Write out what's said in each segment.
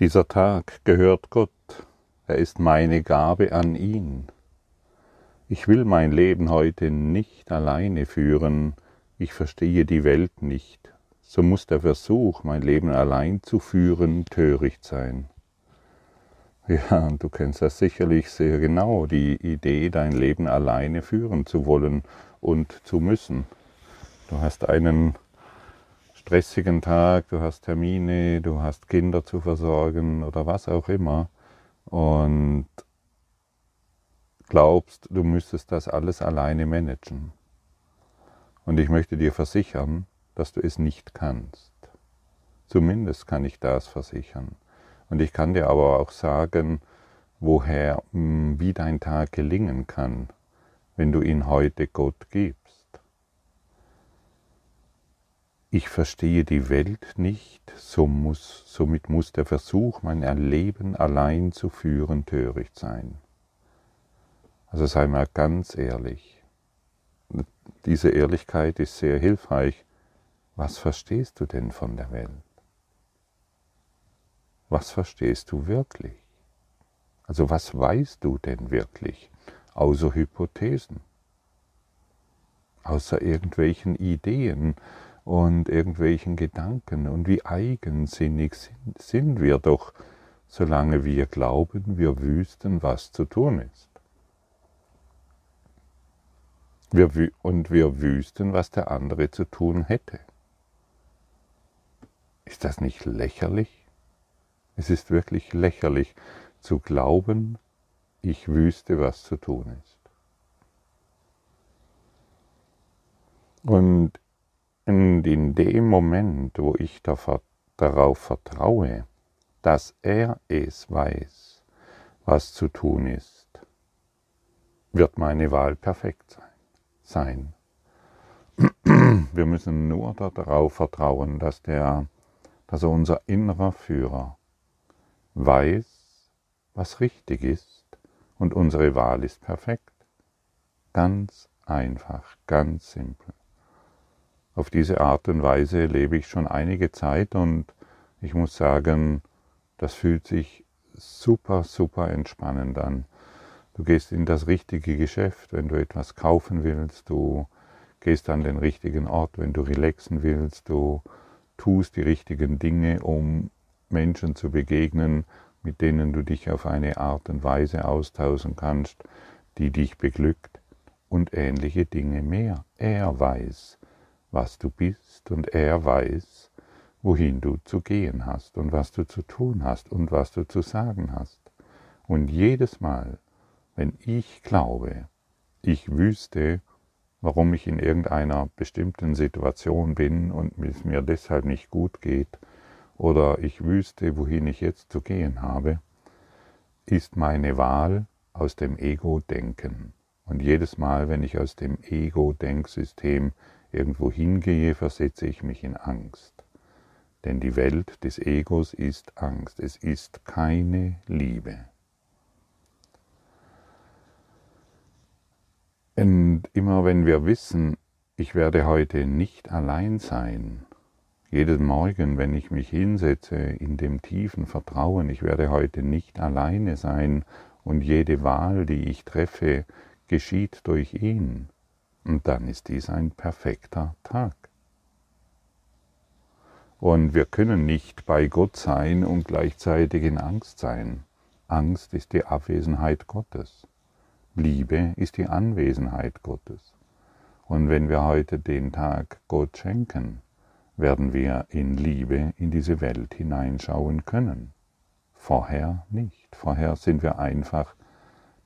Dieser Tag gehört Gott, er ist meine Gabe an ihn. Ich will mein Leben heute nicht alleine führen, ich verstehe die Welt nicht, so muss der Versuch, mein Leben allein zu führen, töricht sein. Ja, du kennst das sicherlich sehr genau, die Idee, dein Leben alleine führen zu wollen und zu müssen. Du hast einen stressigen Tag, du hast Termine, du hast Kinder zu versorgen oder was auch immer und glaubst, du müsstest das alles alleine managen. Und ich möchte dir versichern, dass du es nicht kannst. Zumindest kann ich das versichern. Und ich kann dir aber auch sagen, woher, hm, wie dein Tag gelingen kann, wenn du ihn heute Gott gibst. Ich verstehe die Welt nicht, so muss, somit muss der Versuch, mein Leben allein zu führen, töricht sein. Also sei mal ganz ehrlich. Diese Ehrlichkeit ist sehr hilfreich. Was verstehst du denn von der Welt? Was verstehst du wirklich? Also was weißt du denn wirklich, außer Hypothesen, außer irgendwelchen Ideen und irgendwelchen Gedanken? Und wie eigensinnig sind, wir doch, solange wir glauben, wir wüssten, was zu tun ist. Wir, und wir wüssten, was der andere zu tun hätte. Ist das nicht lächerlich? Es ist wirklich lächerlich zu glauben, ich wüsste, was zu tun ist. Und in dem Moment, wo ich darauf vertraue, dass er es weiß, was zu tun ist, wird meine Wahl perfekt sein. Wir müssen nur darauf vertrauen, dass der dass unser innerer Führer weiß, was richtig ist und unsere Wahl ist perfekt. Ganz einfach, ganz simpel. Auf diese Art und Weise lebe ich schon einige Zeit und ich muss sagen, das fühlt sich super, super entspannend an. Du gehst in das richtige Geschäft, wenn du etwas kaufen willst, du gehst an den richtigen Ort, wenn du relaxen willst, du tust die richtigen Dinge, um Menschen zu begegnen, mit denen du dich auf eine Art und Weise austauschen kannst, die dich beglückt und ähnliche Dinge mehr. Er weiß, was du bist und er weiß, wohin du zu gehen hast und was du zu tun hast und was du zu sagen hast. Und jedes Mal, wenn ich glaube, ich wüsste, warum ich in irgendeiner bestimmten Situation bin und es mir deshalb nicht gut geht, oder ich wüsste, wohin ich jetzt zu gehen habe, ist meine Wahl aus dem Ego-Denken. Und jedes Mal, wenn ich aus dem Ego-Denksystem irgendwo hingehe, versetze ich mich in Angst. Denn die Welt des Egos ist Angst, es ist keine Liebe. Und immer wenn wir wissen, ich werde heute nicht allein sein, jeden Morgen, wenn ich mich hinsetze in dem tiefen Vertrauen, ich werde heute nicht alleine sein und jede Wahl, die ich treffe, geschieht durch ihn, und dann ist dies ein perfekter Tag. Und wir können nicht bei Gott sein und gleichzeitig in Angst sein. Angst ist die Abwesenheit Gottes. Liebe ist die Anwesenheit Gottes. Und wenn wir heute den Tag Gott schenken, werden wir in Liebe in diese Welt hineinschauen können. Vorher nicht. Vorher sind wir einfach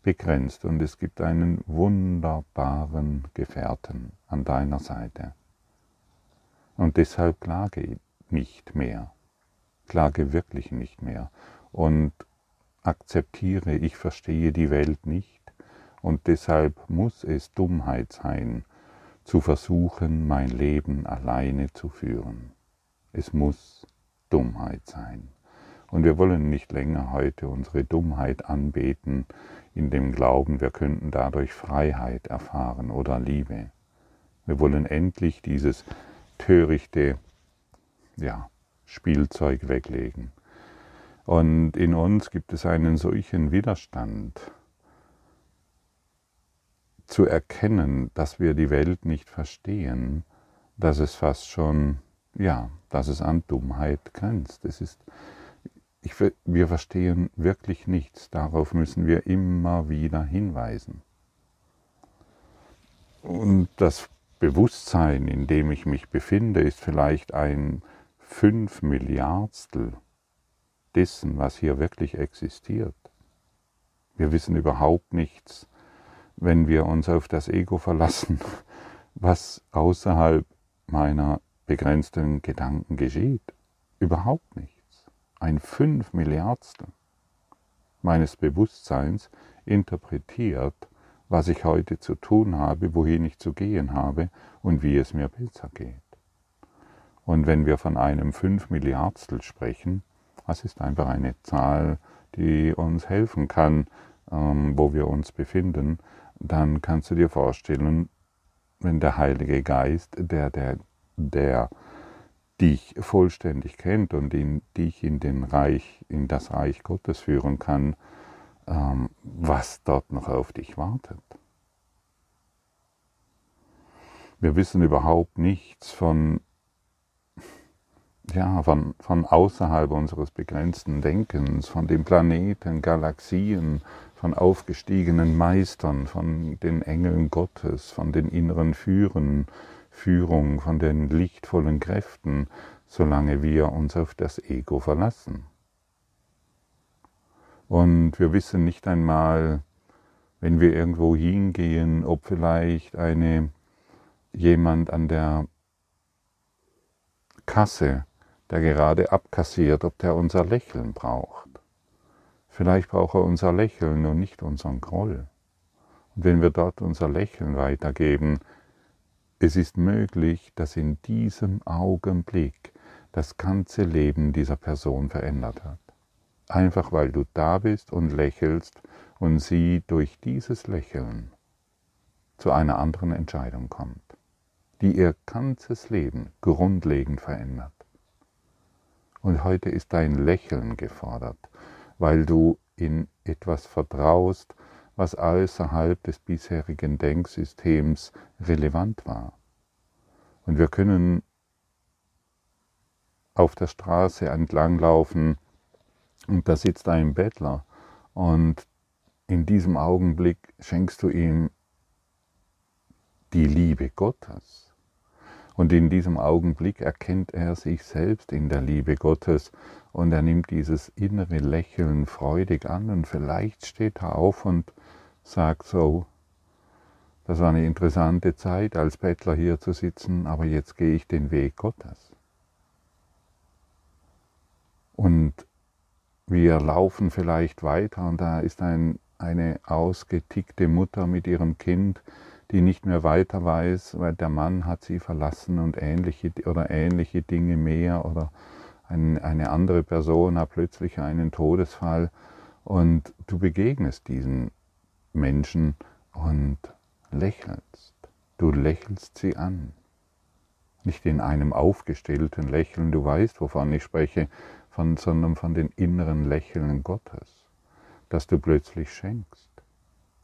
begrenzt und es gibt einen wunderbaren Gefährten an deiner Seite. Und deshalb klage nicht mehr. Klage wirklich nicht mehr. Und akzeptiere, ich verstehe die Welt nicht und deshalb muss es Dummheit sein, zu versuchen, mein Leben alleine zu führen. Es muss Dummheit sein. Und wir wollen nicht länger heute unsere Dummheit anbeten, in dem Glauben, wir könnten dadurch Freiheit erfahren oder Liebe. Wir wollen endlich dieses törichte ja, Spielzeug weglegen. Und in uns gibt es einen solchen Widerstand zu erkennen, dass wir die Welt nicht verstehen, dass es fast schon, ja, dass es an Dummheit grenzt. Es ist, ich, wir verstehen wirklich nichts. Darauf müssen wir immer wieder hinweisen. Und das Bewusstsein, in dem ich mich befinde, ist vielleicht ein fünf Milliardstel dessen, was hier wirklich existiert. Wir wissen überhaupt nichts, wenn wir uns auf das Ego verlassen, was außerhalb meiner begrenzten Gedanken geschieht. Überhaupt nichts. Ein fünf Milliardstel meines Bewusstseins interpretiert, was ich heute zu tun habe, wohin ich zu gehen habe und wie es mir besser geht. Und wenn wir von einem fünf Milliardstel sprechen, das ist einfach eine Zahl, die uns helfen kann, ähm, wo wir uns befinden, dann kannst du dir vorstellen, wenn der Heilige Geist, der, der, der dich vollständig kennt und in, dich in, den Reich, in das Reich Gottes führen kann, ähm, was dort noch auf dich wartet. Wir wissen überhaupt nichts von ja, von, von außerhalb unseres begrenzten Denkens, von den Planeten, Galaxien, von aufgestiegenen Meistern, von den Engeln Gottes, von den inneren Führen, Führung, von den lichtvollen Kräften, solange wir uns auf das Ego verlassen. Und wir wissen nicht einmal, wenn wir irgendwo hingehen, ob vielleicht eine jemand an der Kasse der gerade abkassiert, ob der unser Lächeln braucht. Vielleicht braucht er unser Lächeln und nicht unseren Groll. Und wenn wir dort unser Lächeln weitergeben, es ist möglich, dass in diesem Augenblick das ganze Leben dieser Person verändert hat. Einfach weil du da bist und lächelst und sie durch dieses Lächeln zu einer anderen Entscheidung kommt, die ihr ganzes Leben grundlegend verändert. Und heute ist dein Lächeln gefordert, weil du in etwas vertraust, was außerhalb des bisherigen Denksystems relevant war. Und wir können auf der Straße entlanglaufen und da sitzt ein Bettler und in diesem Augenblick schenkst du ihm die Liebe Gottes. Und in diesem Augenblick erkennt er sich selbst in der Liebe Gottes und er nimmt dieses innere Lächeln freudig an und vielleicht steht er auf und sagt so, das war eine interessante Zeit, als Bettler hier zu sitzen, aber jetzt gehe ich den Weg Gottes. Und wir laufen vielleicht weiter und da ist ein, eine ausgetickte Mutter mit ihrem Kind, die nicht mehr weiter weiß, weil der Mann hat sie verlassen und ähnliche oder ähnliche Dinge mehr oder ein, eine andere Person hat plötzlich einen Todesfall und du begegnest diesen Menschen und lächelst. Du lächelst sie an. Nicht in einem aufgestellten Lächeln, du weißt, wovon ich spreche, von, sondern von den inneren Lächeln Gottes, das du plötzlich schenkst.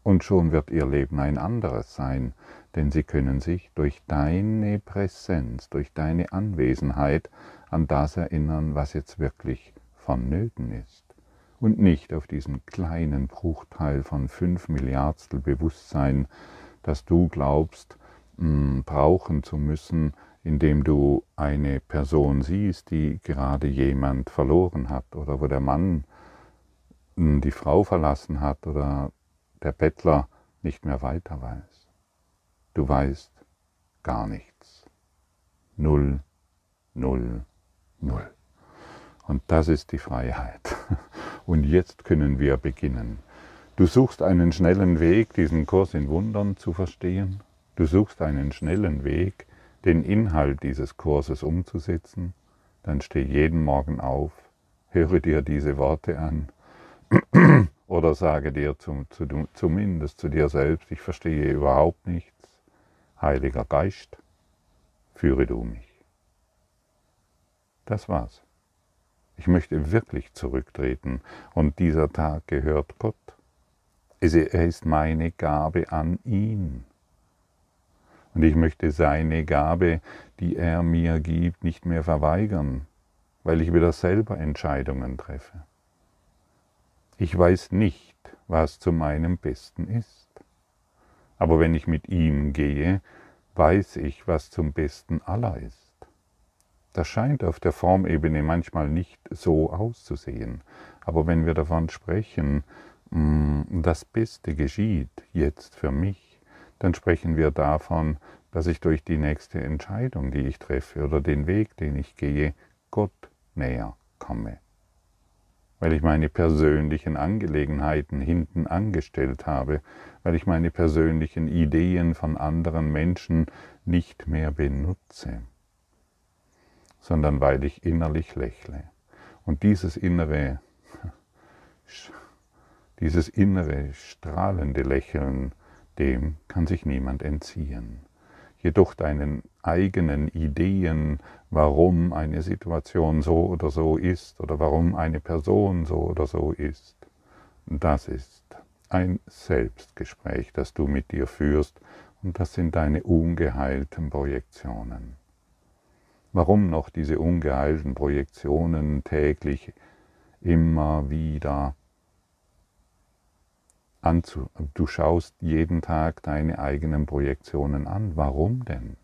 Und schon wird ihr Leben ein anderes sein, denn sie können sich durch deine Präsenz, durch deine Anwesenheit an das erinnern, was jetzt wirklich vonnöten ist. Und nicht auf diesen kleinen Bruchteil von fünf Milliardstel Bewusstsein, das du glaubst, hm, brauchen zu müssen, indem du eine Person siehst, die gerade jemand verloren hat oder wo der Mann hm, die Frau verlassen hat oder der Bettler nicht mehr weiter weiß. Du weißt gar nichts. Null, null, null. Und das ist die Freiheit. Und jetzt können wir beginnen. Du suchst einen schnellen Weg, diesen Kurs in Wundern zu verstehen. Du suchst einen schnellen Weg, den Inhalt dieses Kurses umzusetzen. Dann steh jeden Morgen auf, höre dir diese Worte an oder sage dir zum, zu, zumindest zu dir selbst, ich verstehe überhaupt nichts. Heiliger Geist, führe du mich. Das war's. Ich möchte wirklich zurücktreten und dieser Tag gehört Gott. Er ist meine Gabe an ihn. Und ich möchte seine Gabe, die er mir gibt, nicht mehr verweigern, weil ich wieder selber Entscheidungen treffe. Ich weiß nicht, was zu meinem Besten ist. Aber wenn ich mit ihm gehe, weiß ich, was zum Besten aller ist. Das scheint auf der Formebene manchmal nicht so auszusehen, aber wenn wir davon sprechen, mm, das Beste geschieht jetzt für mich, dann sprechen wir davon, dass ich durch die nächste Entscheidung, die ich treffe oder den Weg, den ich gehe, Gott näher komme. Weil ich meine persönlichen Angelegenheiten hinten angestellt habe, weil ich meine persönlichen Ideen von anderen Menschen nicht mehr benutze, sondern weil ich innerlich lächle. Und dieses innere, dieses innere strahlende Lächeln, dem kann sich niemand entziehen. Jedoch deinen eigenen Ideen, warum eine Situation so oder so ist oder warum eine Person so oder so ist, das ist ein Selbstgespräch, das du mit dir führst und das sind deine ungeheilten Projektionen. Warum noch diese ungeheilten Projektionen täglich immer wieder anzu. Du schaust jeden Tag deine eigenen Projektionen an. Warum denn?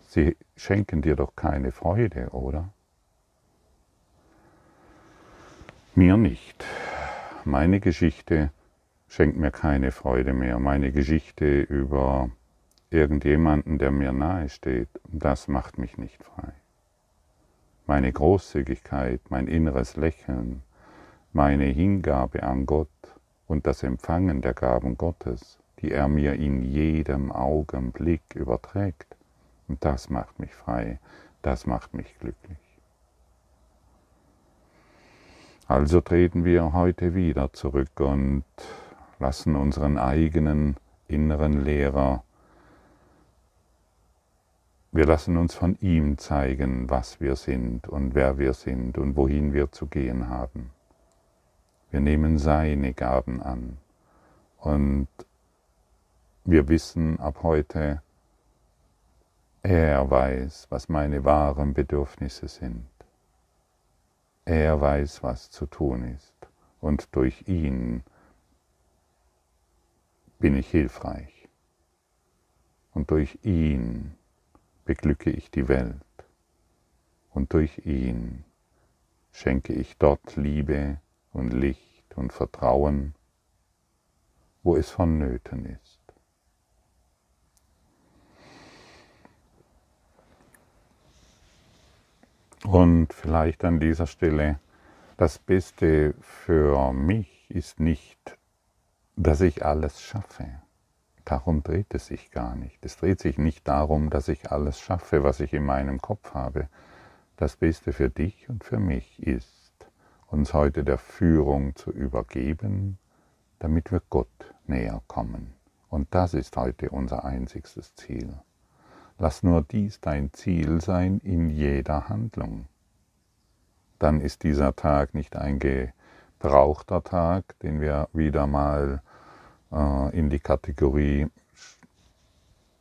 Sie schenken dir doch keine Freude, oder? Mir nicht. Meine Geschichte schenkt mir keine Freude mehr. Meine Geschichte über irgendjemanden, der mir nahe steht, das macht mich nicht frei. Meine Großzügigkeit, mein inneres Lächeln, meine Hingabe an Gott, und das Empfangen der Gaben Gottes, die er mir in jedem Augenblick überträgt. Das macht mich frei, das macht mich glücklich. Also treten wir heute wieder zurück und lassen unseren eigenen inneren Lehrer, wir lassen uns von ihm zeigen, was wir sind und wer wir sind und wohin wir zu gehen haben. Wir nehmen seine Gaben an. Und wir wissen ab heute, er weiß, was meine wahren Bedürfnisse sind. Er weiß, was zu tun ist. Und durch ihn bin ich hilfreich. Und durch ihn beglücke ich die Welt. Und durch ihn schenke ich dort Liebe, und Licht und Vertrauen, wo es vonnöten ist. Und vielleicht an dieser Stelle, das Beste für mich ist nicht, dass ich alles schaffe. Darum dreht es sich gar nicht. Es dreht sich nicht darum, dass ich alles schaffe, was ich in meinem Kopf habe. Das Beste für dich und für mich ist, uns heute der Führung zu übergeben, damit wir Gott näher kommen. Und das ist heute unser einziges Ziel. Lass nur dies dein Ziel sein in jeder Handlung. Dann ist dieser Tag nicht ein gebrauchter Tag, den wir wieder mal äh, in die Kategorie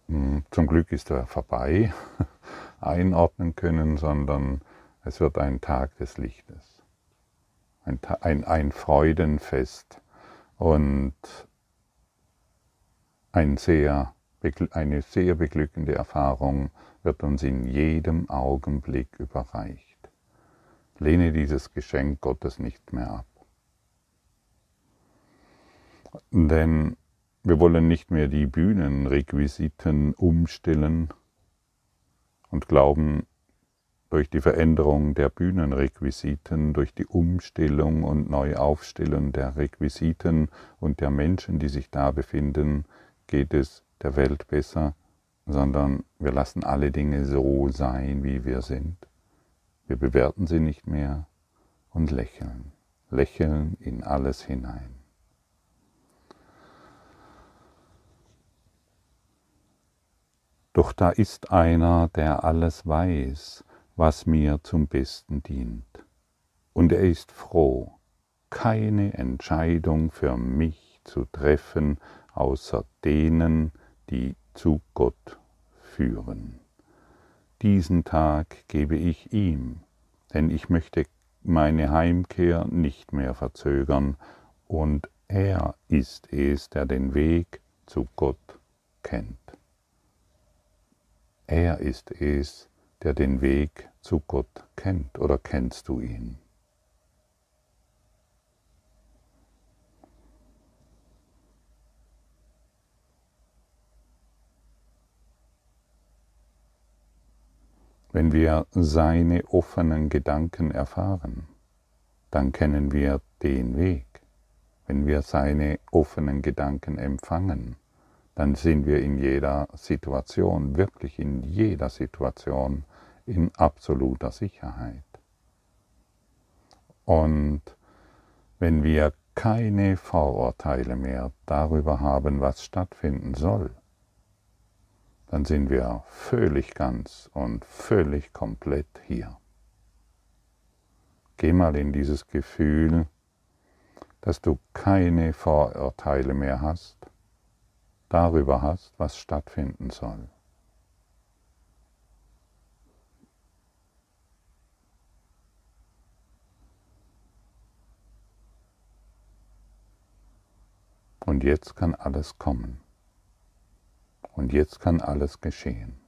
hm, zum Glück ist er vorbei einordnen können, sondern es wird ein Tag des Lichtes ein, ein, ein Freudenfest und ein sehr, eine sehr beglückende Erfahrung wird uns in jedem Augenblick überreicht. Lehne dieses Geschenk Gottes nicht mehr ab. Denn wir wollen nicht mehr die Bühnenrequisiten umstellen und glauben, durch die Veränderung der Bühnenrequisiten, durch die Umstellung und Neuaufstellung der Requisiten und der Menschen, die sich da befinden, geht es der Welt besser, sondern wir lassen alle Dinge so sein, wie wir sind. Wir bewerten sie nicht mehr und lächeln, lächeln in alles hinein. Doch da ist einer, der alles weiß, was mir zum Besten dient. Und er ist froh, keine Entscheidung für mich zu treffen, außer denen, die zu Gott führen. Diesen Tag gebe ich ihm, denn ich möchte meine Heimkehr nicht mehr verzögern, und er ist es, der den Weg zu Gott kennt. Er ist es, der den Weg zu Gott kennt, oder kennst du ihn? Wenn wir seine offenen Gedanken erfahren, dann kennen wir den Weg. Wenn wir seine offenen Gedanken empfangen, dann sind wir in jeder Situation, wirklich in jeder Situation, in absoluter Sicherheit. Und wenn wir keine Vorurteile mehr darüber haben, was stattfinden soll, dann sind wir völlig ganz und völlig komplett hier. Geh mal in dieses Gefühl, dass du keine Vorurteile mehr hast, darüber hast, was stattfinden soll. Und jetzt kann alles kommen. Und jetzt kann alles geschehen.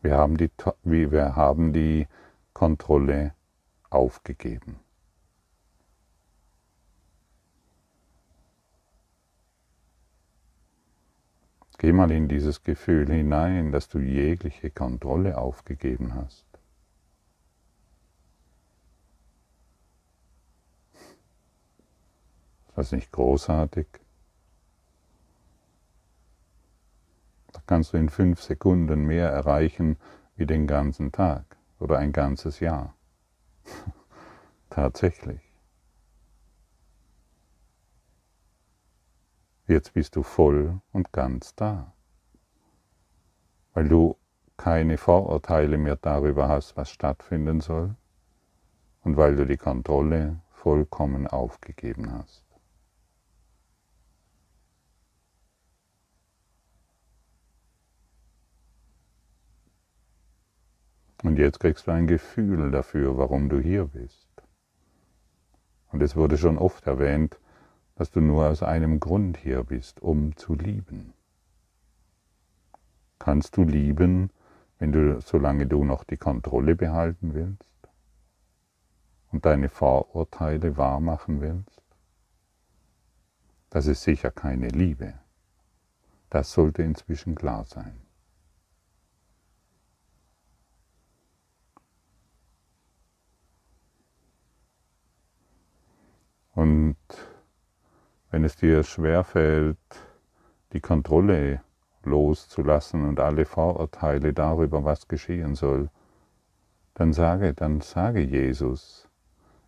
Wir haben die, wir haben die Kontrolle aufgegeben. Geh mal in dieses Gefühl hinein, dass du jegliche Kontrolle aufgegeben hast. Ist das nicht großartig? Da kannst du in fünf Sekunden mehr erreichen wie den ganzen Tag oder ein ganzes Jahr. Tatsächlich. Jetzt bist du voll und ganz da, weil du keine Vorurteile mehr darüber hast, was stattfinden soll und weil du die Kontrolle vollkommen aufgegeben hast. Und jetzt kriegst du ein Gefühl dafür, warum du hier bist. Und es wurde schon oft erwähnt, dass du nur aus einem Grund hier bist, um zu lieben. Kannst du lieben, wenn du, solange du noch die Kontrolle behalten willst und deine Vorurteile wahrmachen willst? Das ist sicher keine Liebe. Das sollte inzwischen klar sein. Und wenn es dir schwerfällt, die Kontrolle loszulassen und alle Vorurteile darüber, was geschehen soll, dann sage, dann sage Jesus,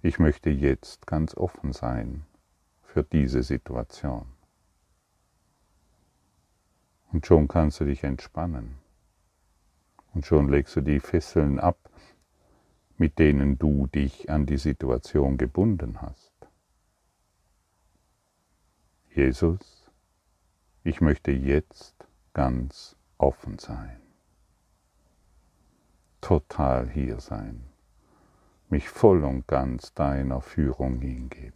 ich möchte jetzt ganz offen sein für diese Situation. Und schon kannst du dich entspannen. Und schon legst du die Fesseln ab, mit denen du dich an die Situation gebunden hast. Jesus, ich möchte jetzt ganz offen sein, total hier sein, mich voll und ganz deiner Führung hingeben.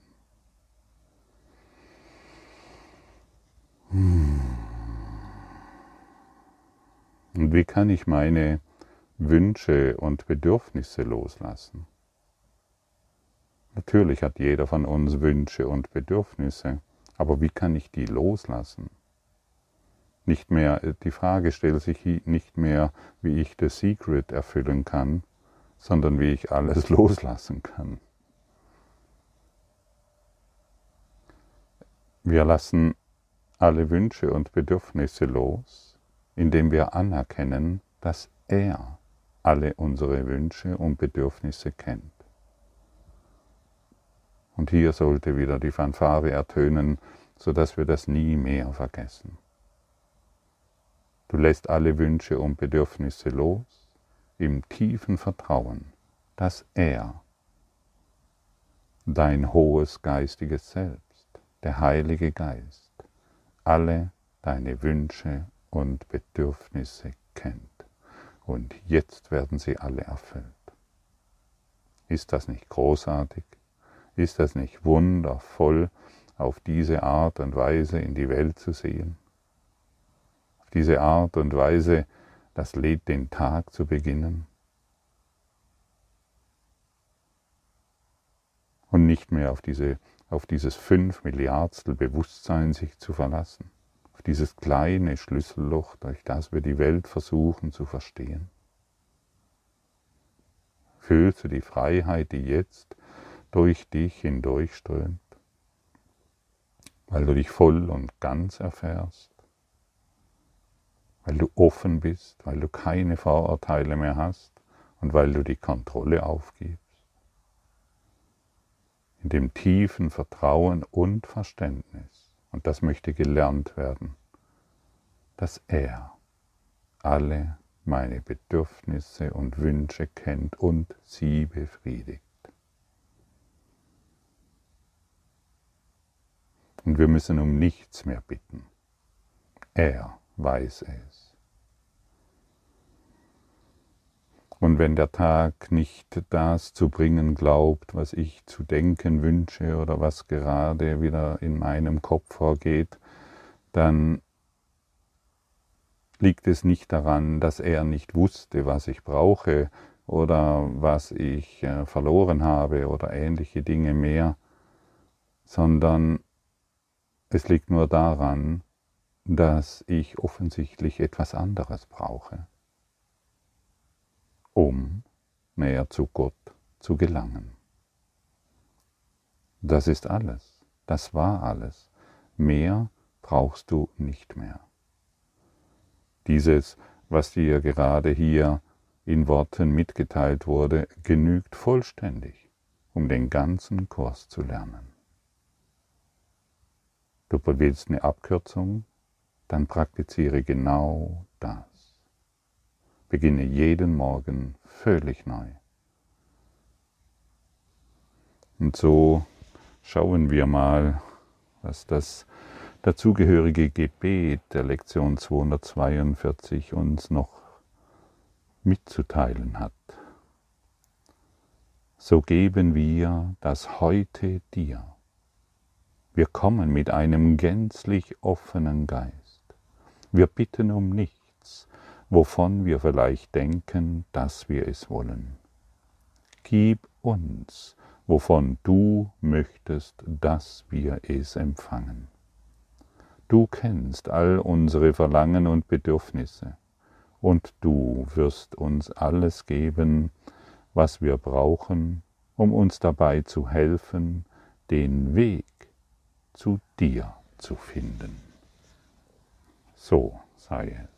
Und wie kann ich meine Wünsche und Bedürfnisse loslassen? Natürlich hat jeder von uns Wünsche und Bedürfnisse. Aber wie kann ich die loslassen? Nicht mehr, äh, die Frage stellt sich nicht mehr, wie ich das Secret erfüllen kann, sondern wie ich alles loslassen kann. Wir lassen alle Wünsche und Bedürfnisse los, indem wir anerkennen, dass er alle unsere Wünsche und Bedürfnisse kennt. Und hier sollte wieder die Fanfare ertönen, sodass wir das nie mehr vergessen. Du lässt alle Wünsche und Bedürfnisse los im tiefen Vertrauen, dass er dein hohes geistiges Selbst, der Heilige Geist, alle deine Wünsche und Bedürfnisse kennt. Und jetzt werden sie alle erfüllt. Ist das nicht großartig? Ist das nicht wundervoll, auf diese Art und Weise in die Welt zu sehen? Auf diese Art und Weise das Lied den Tag zu beginnen? Und nicht mehr auf, diese, auf dieses fünf Milliardstel Bewusstsein sich zu verlassen, auf dieses kleine Schlüsselloch, durch das wir die Welt versuchen zu verstehen. Fühlst du die Freiheit, die jetzt durch dich hindurchströmt, weil du dich voll und ganz erfährst, weil du offen bist, weil du keine Vorurteile mehr hast und weil du die Kontrolle aufgibst. In dem tiefen Vertrauen und Verständnis, und das möchte gelernt werden, dass er alle meine Bedürfnisse und Wünsche kennt und sie befriedigt. Und wir müssen um nichts mehr bitten. Er weiß es. Und wenn der Tag nicht das zu bringen glaubt, was ich zu denken wünsche oder was gerade wieder in meinem Kopf vorgeht, dann liegt es nicht daran, dass er nicht wusste, was ich brauche oder was ich äh, verloren habe oder ähnliche Dinge mehr, sondern es liegt nur daran, dass ich offensichtlich etwas anderes brauche, um näher zu Gott zu gelangen. Das ist alles, das war alles. Mehr brauchst du nicht mehr. Dieses, was dir gerade hier in Worten mitgeteilt wurde, genügt vollständig, um den ganzen Kurs zu lernen. Du willst eine Abkürzung, dann praktiziere genau das. Beginne jeden Morgen völlig neu. Und so schauen wir mal, was das dazugehörige Gebet der Lektion 242 uns noch mitzuteilen hat. So geben wir das heute dir wir kommen mit einem gänzlich offenen Geist. Wir bitten um nichts, wovon wir vielleicht denken, dass wir es wollen. Gib uns, wovon du möchtest, dass wir es empfangen. Du kennst all unsere Verlangen und Bedürfnisse, und du wirst uns alles geben, was wir brauchen, um uns dabei zu helfen, den Weg zu dir zu finden. So sei es.